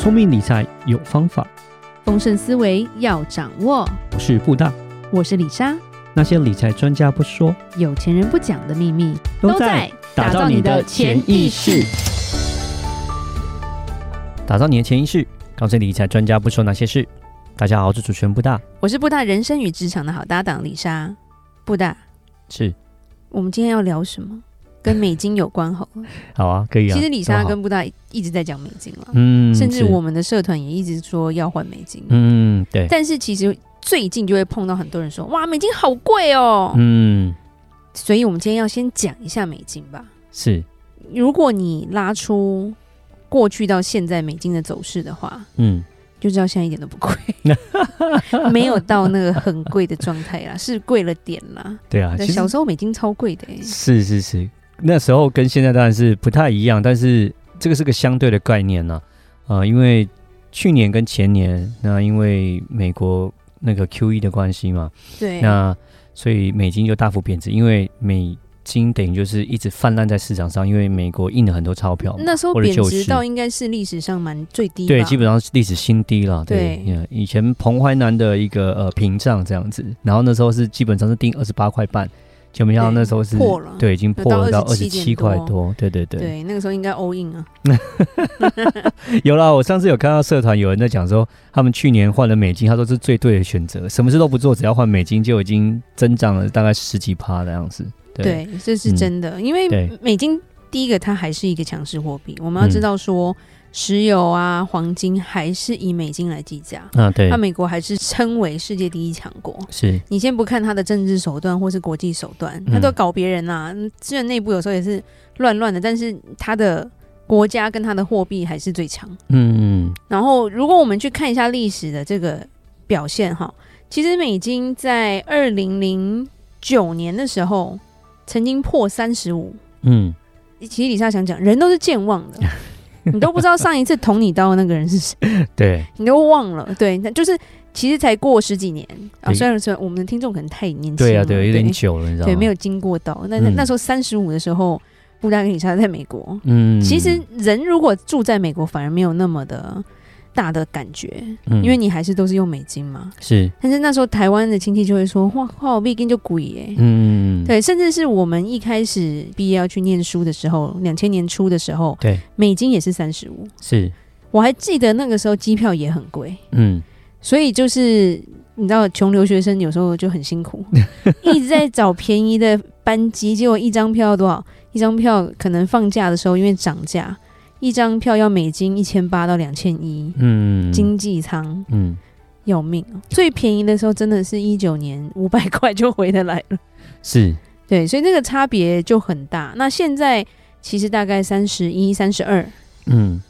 聪明理财有方法，丰盛思维要掌握。我是布大，我是李莎。那些理财专家不说，有钱人不讲的秘密，都在打造你的潜意识。打造你的潜意识，告诉理财专家不说那些事。大家好，我是主持人布大，我是布大人生与职场的好搭档李莎。布大，是我们今天要聊什么？跟美金有关好了，好啊，可以啊。其实李莎跟布达一直在讲美金了，嗯，甚至我们的社团也一直说要换美金，嗯，对。但是其实最近就会碰到很多人说，哇，美金好贵哦，嗯，所以我们今天要先讲一下美金吧。是，如果你拉出过去到现在美金的走势的话，嗯。就知道现在一点都不贵，没有到那个很贵的状态啦，是贵了点啦。对啊，小时候美金超贵的、欸。是是是，那时候跟现在当然是不太一样，但是这个是个相对的概念呢。呃，因为去年跟前年，那因为美国那个 QE 的关系嘛，对，那所以美金就大幅贬值，因为美。金等于就是一直泛滥在市场上，因为美国印了很多钞票，那时候贬值到应该是历史上蛮最低，对，基本上是历史新低了。对，对以前彭淮南的一个呃屏障这样子，然后那时候是基本上是定二十八块半，就没想到那时候是破了，对，已经破了到二十七块多，对对对，对，那个时候应该 all in 啊。有啦，我上次有看到社团有人在讲说，他们去年换了美金，他说是最对的选择，什么事都不做，只要换美金就已经增长了大概十几趴的样子。对，这是真的，嗯、因为美金第一个它还是一个强势货币，我们要知道说，石油啊、黄金还是以美金来计价啊，对，那美国还是称为世界第一强国。是你先不看它的政治手段或是国际手段，他都搞别人啊，虽然内部有时候也是乱乱的，但是它的国家跟它的货币还是最强。嗯嗯。然后，如果我们去看一下历史的这个表现哈，其实美金在二零零九年的时候。曾经破三十五，嗯，其实李莎想讲，人都是健忘的，你都不知道上一次捅你刀的那个人是谁，对，你都忘了，对，那就是其实才过十几年。啊，虽然说我们的听众可能太年轻了，对啊，对，有点久了，你知道吗？对，没有经过刀，那那那时候三十五的时候，布达跟里莎在美国，嗯，其实人如果住在美国，反而没有那么的。大的感觉，嗯因为你还是都是用美金嘛，是。但是那时候台湾的亲戚就会说，哇，花美金就贵耶，嗯，对。甚至是我们一开始毕业要去念书的时候，两千年初的时候，对，美金也是三十五，是。我还记得那个时候机票也很贵，嗯，所以就是你知道，穷留学生有时候就很辛苦，一直在找便宜的班机，结果一张票要多少？一张票可能放假的时候因为涨价。一张票要美金一千八到两千一，嗯，经济舱，嗯，要命哦！最便宜的时候真的是一九年五百块就回得来了，是，对，所以这个差别就很大。那现在其实大概三十一、三十二，嗯，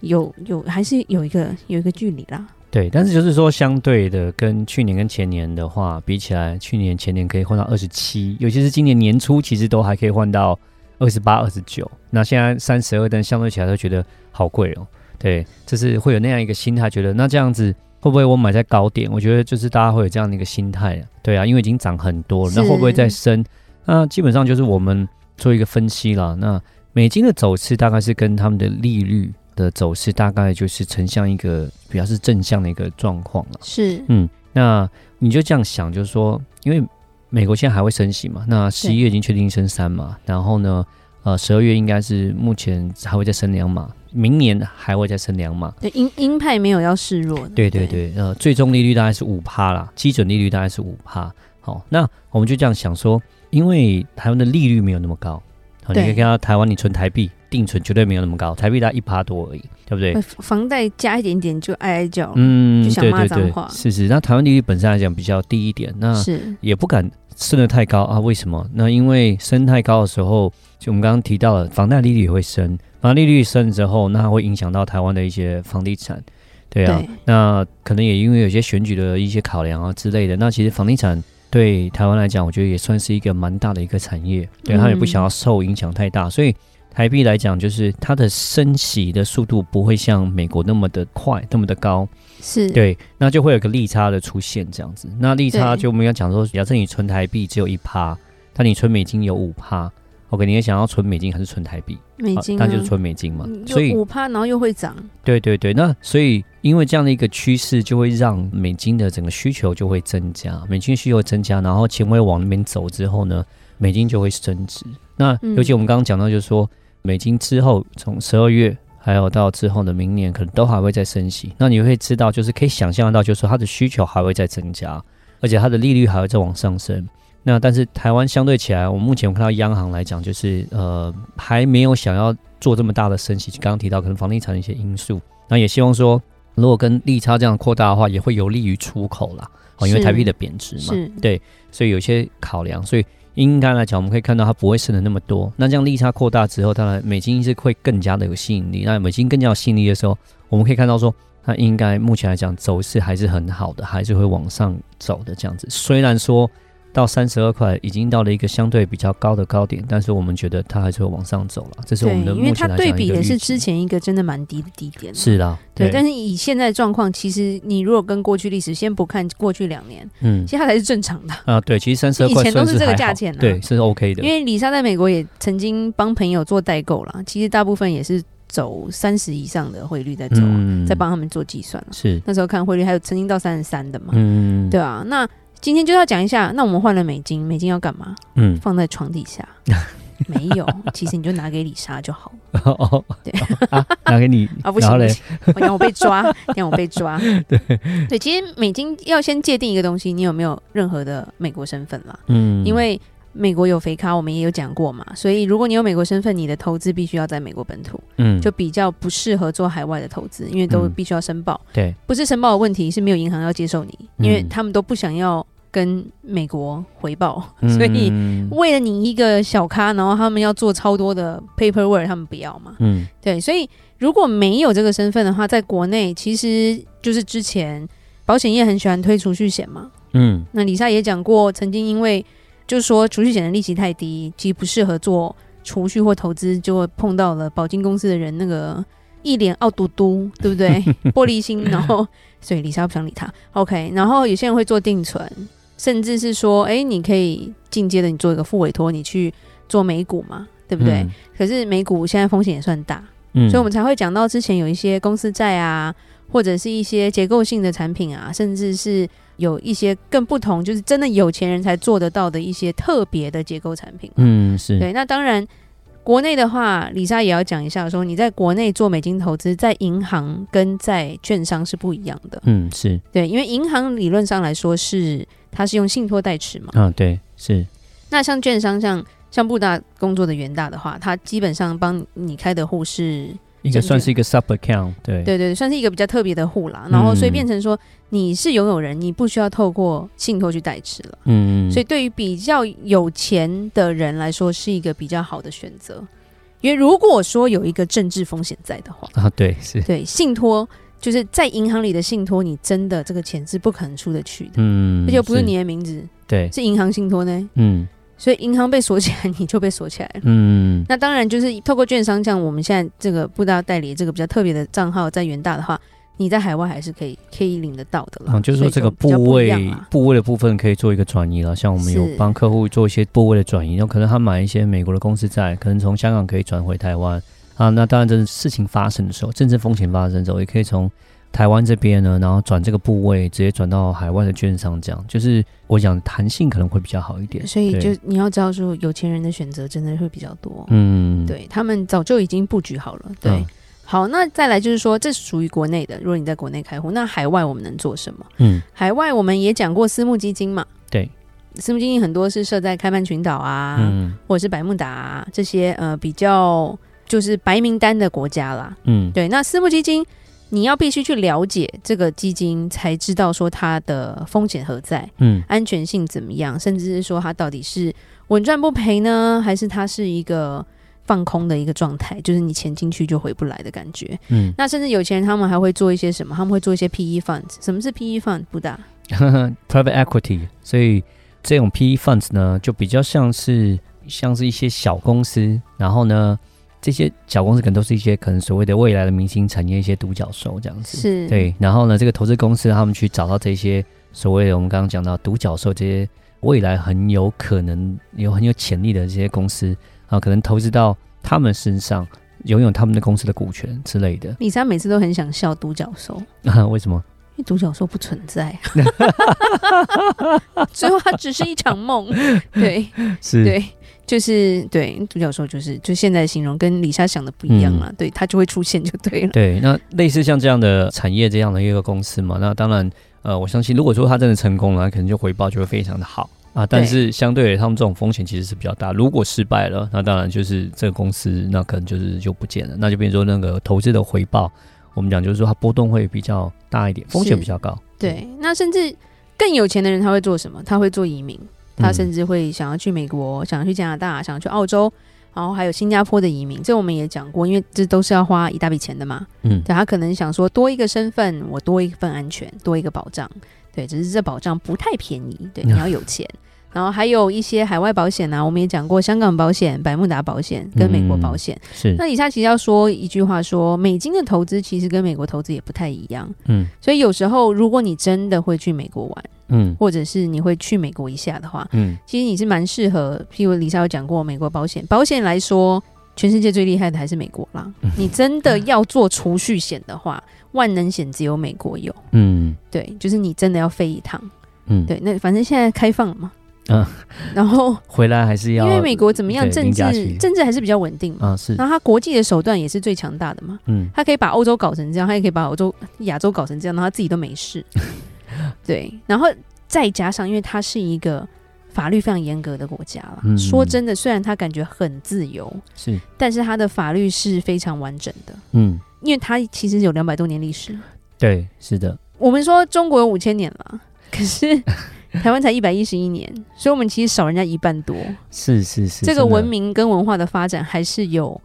有有还是有一个有一个距离啦。对，但是就是说相对的，跟去年跟前年的话比起来，去年前年可以换到二十七，尤其是今年年初，其实都还可以换到。二十八、二十九，那现在三十二，但相对起来都觉得好贵哦。对，就是会有那样一个心态，觉得那这样子会不会我买在高点？我觉得就是大家会有这样的一个心态啊。对啊，因为已经涨很多了，那会不会再升？那基本上就是我们做一个分析了。那美金的走势大概是跟他们的利率的走势大概就是呈现一个比较是正向的一个状况了。是，嗯，那你就这样想，就是说，因为。美国现在还会升息嘛？那十一月已经确定升三嘛，然后呢，呃，十二月应该是目前还会再升两码，明年还会再升两码。对，鹰鹰派没有要示弱的。对对对，呃，最终利率大概是五趴啦，基准利率大概是五趴。好，那我们就这样想说，因为台湾的利率没有那么高，好，你可以看到台湾你存台币定存绝对没有那么高，台币大概一趴多而已，对不对？房贷加一点点就哀哀叫，嗯，就想骂脏话。是是，那台湾利率本身来讲比较低一点，那是也不敢。升得太高啊？为什么？那因为升太高的时候，就我们刚刚提到了，房贷利率也会升。房贷利率升之后，那会影响到台湾的一些房地产，对啊。对那可能也因为有些选举的一些考量啊之类的。那其实房地产对台湾来讲，我觉得也算是一个蛮大的一个产业。对，他也不想要受影响太大，嗯、所以。台币来讲，就是它的升息的速度不会像美国那么的快，那么的高，是对，那就会有个利差的出现，这样子。那利差就我们要讲说，假设你存台币只有一趴，但你存美金有五趴，OK，你也想要存美金还是存台币？美金、啊，那、啊、就是存美金嘛。所以五趴，然后又会涨。对对对，那所以因为这样的一个趋势，就会让美金的整个需求就会增加，美金需求增加，然后钱会往那边走之后呢，美金就会升值。那尤其我们刚刚讲到，就是说、嗯、美金之后从十二月还有到之后的明年，可能都还会再升息。那你会知道，就是可以想象到，就是说它的需求还会再增加，而且它的利率还会再往上升。那但是台湾相对起来，我们目前我看到央行来讲，就是呃还没有想要做这么大的升息。刚刚提到可能房地产的一些因素，那也希望说，如果跟利差这样扩大的话，也会有利于出口啦。哦，因为台币的贬值嘛，对，所以有些考量。所以应该来讲，我们可以看到它不会剩的那么多。那这样利差扩大之后，当然美金是会更加的有吸引力。那美金更加有吸引力的时候，我们可以看到说，它应该目前来讲走势还是很好的，还是会往上走的这样子。虽然说。到三十二块，已经到了一个相对比较高的高点，但是我们觉得它还是会往上走了。这是我们的目因为它对比的是之前一个真的蛮低的低点。是啦，对。对，但是以现在状况，其实你如果跟过去历史先不看过去两年，嗯，其实它才是正常的啊。对，其实三十二块以前都是这个价钱，对，是 OK 的。因为李莎在美国也曾经帮朋友做代购啦，其实大部分也是走三十以上的汇率在走，嗯，在帮他们做计算。是那时候看汇率，还有曾经到三十三的嘛，嗯，对啊，那。今天就要讲一下，那我们换了美金，美金要干嘛？嗯，放在床底下。没有，其实你就拿给李莎就好了。哦，对，啊、拿给你啊，不行不行，让我被抓，让我被抓。对对，其实美金要先界定一个东西，你有没有任何的美国身份啦？嗯，因为。美国有肥咖，我们也有讲过嘛，所以如果你有美国身份，你的投资必须要在美国本土，嗯，就比较不适合做海外的投资，因为都必须要申报，嗯，对，不是申报的问题，是没有银行要接受你，因为他们都不想要跟美国回报，嗯，所以为了你一个小咖，然后他们要做超多的 paperwork，他们不要嘛，嗯，对，所以如果没有这个身份的话，在国内其实就是之前保险业很喜欢推储蓄险嘛，嗯，那李莎也讲过，曾经因为就是说，储蓄险的利息太低，其实不适合做储蓄或投资，就会碰到了保金公司的人那个一脸傲嘟嘟，对不对？玻璃心，然后 所以李莎不想理他。OK，然后有些人会做定存，甚至是说，哎，你可以进阶的，你做一个副委托，你去做美股嘛，对不对？嗯、可是美股现在风险也算大，嗯，所以我们才会讲到之前有一些公司债啊，或者是一些结构性的产品啊，甚至是。有一些更不同，就是真的有钱人才做得到的一些特别的结构产品。嗯，是对。那当然，国内的话，李莎也要讲一下，说你在国内做美金投资，在银行跟在券商是不一样的。嗯，是对，因为银行理论上来说是它是用信托代持嘛。嗯，对，是。那像券商，像像布大工作的元大的话，他基本上帮你开的户是。应该算是一个 sub account，对对对，算是一个比较特别的户啦。然后所以变成说你是拥有人，你不需要透过信托去代持了。嗯，所以对于比较有钱的人来说，是一个比较好的选择。因为如果说有一个政治风险在的话啊，对是，对信托就是在银行里的信托，你真的这个钱是不可能出得去的。嗯，而且不是你的名字，对，是银行信托呢。嗯。所以银行被锁起来，你就被锁起来了。嗯，那当然就是透过券商，像我们现在这个布达代理这个比较特别的账号，在元大的话，你在海外还是可以可以领得到的了。嗯，就是说这个部位部位的部分可以做一个转移了。像我们有帮客户做一些部位的转移，然后可能他买一些美国的公司债，可能从香港可以转回台湾啊。那当然，这是事情发生的时候，政治风险发生的时候，也可以从。台湾这边呢，然后转这个部位，直接转到海外的券商，这样就是我讲弹性可能会比较好一点。所以就你要知道说，有钱人的选择真的会比较多。嗯，对他们早就已经布局好了。对，嗯、好，那再来就是说，这是属于国内的。如果你在国内开户，那海外我们能做什么？嗯，海外我们也讲过私募基金嘛。对，私募基金很多是设在开曼群岛啊，嗯、或者是百慕达、啊、这些呃比较就是白名单的国家啦。嗯，对，那私募基金。你要必须去了解这个基金，才知道说它的风险何在，嗯，安全性怎么样，甚至是说它到底是稳赚不赔呢，还是它是一个放空的一个状态，就是你钱进去就回不来的感觉，嗯。那甚至有钱人他们还会做一些什么？他们会做一些 PE funds。什么是 PE fund？不大，private equity。所以这种 PE funds 呢，就比较像是像是一些小公司，然后呢。这些小公司可能都是一些可能所谓的未来的明星产业，一些独角兽这样子。是，对。然后呢，这个投资公司他们去找到这些所谓的我们刚刚讲到独角兽，这些未来很有可能有很有潜力的这些公司啊，可能投资到他们身上，拥有他们的公司的股权之类的。米莎每次都很想笑独角兽，为什么？因为独角兽不存在，最后它只是一场梦。对，是，对。就是对独角兽，就是就现在形容跟李莎想的不一样了，嗯、对，它就会出现就对了。对，那类似像这样的产业这样的一个公司嘛，那当然，呃，我相信如果说它真的成功了，可能就回报就会非常的好啊。但是相对于他们这种风险其实是比较大，如果失败了，那当然就是这个公司那可能就是就不见了，那就变成说那个投资的回报，我们讲就是说它波动会比较大一点，风险比较高。对，那甚至更有钱的人他会做什么？他会做移民。他甚至会想要去美国，想要去加拿大，想要去澳洲，然后还有新加坡的移民，这我们也讲过，因为这都是要花一大笔钱的嘛。嗯，对，他可能想说多一个身份，我多一份安全，多一个保障。对，只是这保障不太便宜。对，你要有钱。然后还有一些海外保险啊，我们也讲过，香港保险、百慕达保险跟美国保险。嗯、是。那以下其实要说一句话说，说美金的投资其实跟美国投资也不太一样。嗯。所以有时候，如果你真的会去美国玩，嗯，或者是你会去美国一下的话，嗯，其实你是蛮适合。譬如李莎有讲过，美国保险，保险来说，全世界最厉害的还是美国啦。嗯、你真的要做储蓄险的话，万能险只有美国有。嗯。对，就是你真的要飞一趟。嗯。对，那反正现在开放了嘛。嗯，然后 回来还是要，因为美国怎么样，政治政治还是比较稳定嘛。啊，是。然后它国际的手段也是最强大的嘛。嗯，它可以把欧洲搞成这样，它也可以把欧洲、亚洲搞成这样，然后它自己都没事。对，然后再加上，因为它是一个法律非常严格的国家了。嗯，说真的，虽然它感觉很自由，是，但是它的法律是非常完整的。嗯，因为它其实有两百多年历史。对，是的。我们说中国有五千年了，可是。台湾才一百一十一年，所以我们其实少人家一半多。是是是，这个文明跟文化的发展还是有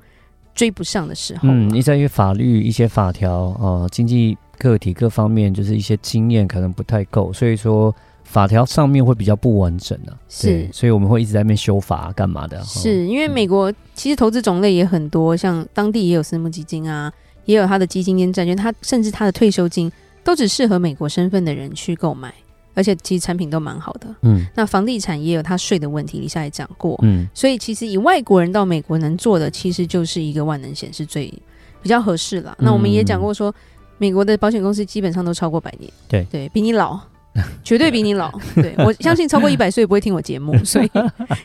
追不上的时候。嗯，你在于法律一些法条呃，经济个体各方面，就是一些经验可能不太够，所以说法条上面会比较不完整的、啊。是，所以我们会一直在那边修法干、啊、嘛的？是因为美国其实投资种类也很多，像当地也有私募基金啊，也有他的基金跟债券，他甚至他的退休金都只适合美国身份的人去购买。而且其实产品都蛮好的，嗯，那房地产也有它税的问题，李夏也讲过，嗯，所以其实以外国人到美国能做的，其实就是一个万能险是最比较合适了。嗯、那我们也讲过说，美国的保险公司基本上都超过百年，对。对，比你老，绝对比你老。对，我相信超过一百岁不会听我节目，所以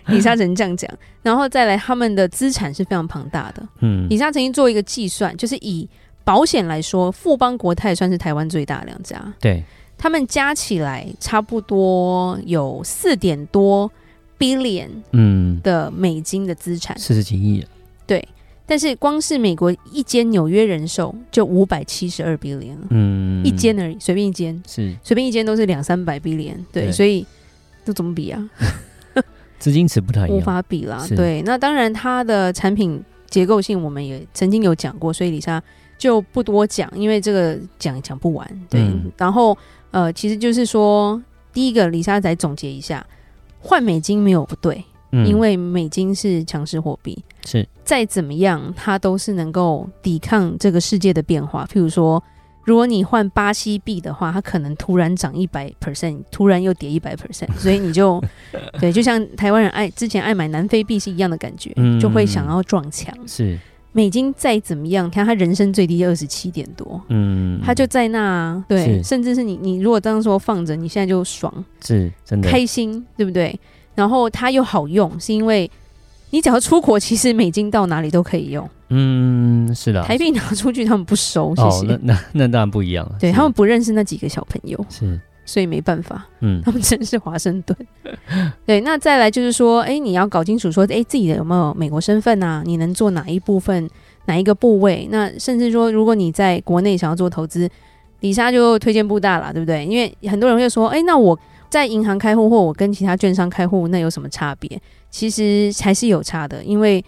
李莎只能这样讲。然后再来，他们的资产是非常庞大的，嗯，李莎曾经做一个计算，就是以保险来说，富邦国泰算是台湾最大的两家，对。他们加起来差不多有四点多 billion 嗯。的美金的资产，四十几亿。对，但是光是美国一间纽约人寿就五百七十二 billion，嗯，一间而已，随便一间是随便一间都是两三百 billion，对，对所以这怎么比啊？资金池不太一样，无法比啦。对，那当然它的产品结构性我们也曾经有讲过，所以李莎就不多讲，因为这个讲讲不完。对，嗯、然后。呃，其实就是说，第一个，李莎再总结一下，换美金没有不对，嗯，因为美金是强势货币，是。再怎么样，它都是能够抵抗这个世界的变化。譬如说，如果你换巴西币的话，它可能突然涨一百 percent，突然又跌一百 percent，所以你就 对，就像台湾人爱之前爱买南非币是一样的感觉，嗯，就会想要撞墙，是。美金再怎么样，看它人生最低二十七点多，嗯，它就在那，对，甚至是你，你如果当时说放着，你现在就爽，是真的。开心，对不对？然后它又好用，是因为你只要出国，其实美金到哪里都可以用，嗯，是的，台币拿出去他们不收，谢谢。哦，那那那当然不一样了，对他们不认识那几个小朋友，是。所以没办法，嗯，他们真是华盛顿。对，那再来就是说，哎、欸，你要搞清楚说，哎、欸，自己的有没有美国身份啊？你能做哪一部分，哪一个部位？那甚至说，如果你在国内想要做投资，李莎就推荐布大了，对不对？因为很多人会说，哎、欸，那我在银行开户或我跟其他券商开户，那有什么差别？其实还是有差的，因为。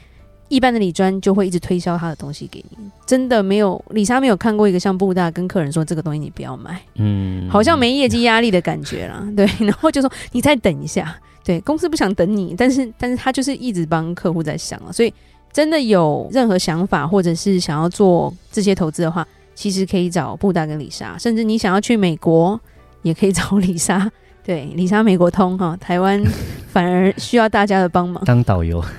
一般的理专就会一直推销他的东西给你，真的没有，李莎没有看过一个像布大跟客人说这个东西你不要买，嗯，好像没业绩压力的感觉啦，对，然后就说你再等一下，对，公司不想等你，但是但是他就是一直帮客户在想了，所以真的有任何想法或者是想要做这些投资的话，其实可以找布大跟李莎，甚至你想要去美国也可以找李莎，对，理查美国通哈，台湾 反而需要大家的帮忙，当导游。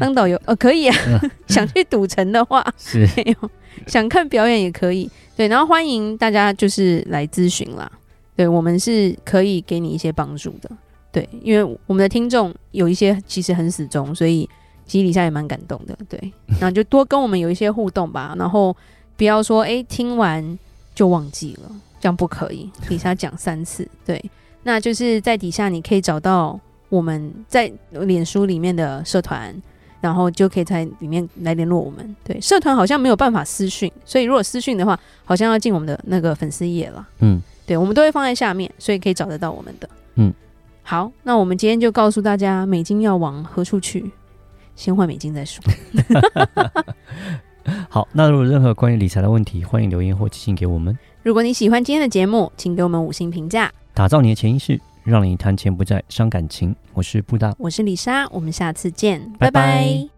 当导游哦可以啊，想去赌城的话是没有，想看表演也可以。对，然后欢迎大家就是来咨询啦。对，我们是可以给你一些帮助的。对，因为我们的听众有一些其实很死忠，所以其实里莎也蛮感动的。对，那就多跟我们有一些互动吧。然后不要说哎听完就忘记了，这样不可以。底下讲三次，对，那就是在底下你可以找到。我们在脸书里面的社团，然后就可以在里面来联络我们。对，社团好像没有办法私讯，所以如果私讯的话，好像要进我们的那个粉丝页了。嗯，对，我们都会放在下面，所以可以找得到我们的。嗯，好，那我们今天就告诉大家，美金要往何处去，先换美金再说。好，那如果任何关于理财的问题，欢迎留言或寄信给我们。如果你喜欢今天的节目，请给我们五星评价，打造你的潜意识。让你谈钱不再伤感情。我是布大，我是李莎，我们下次见，拜拜。拜拜。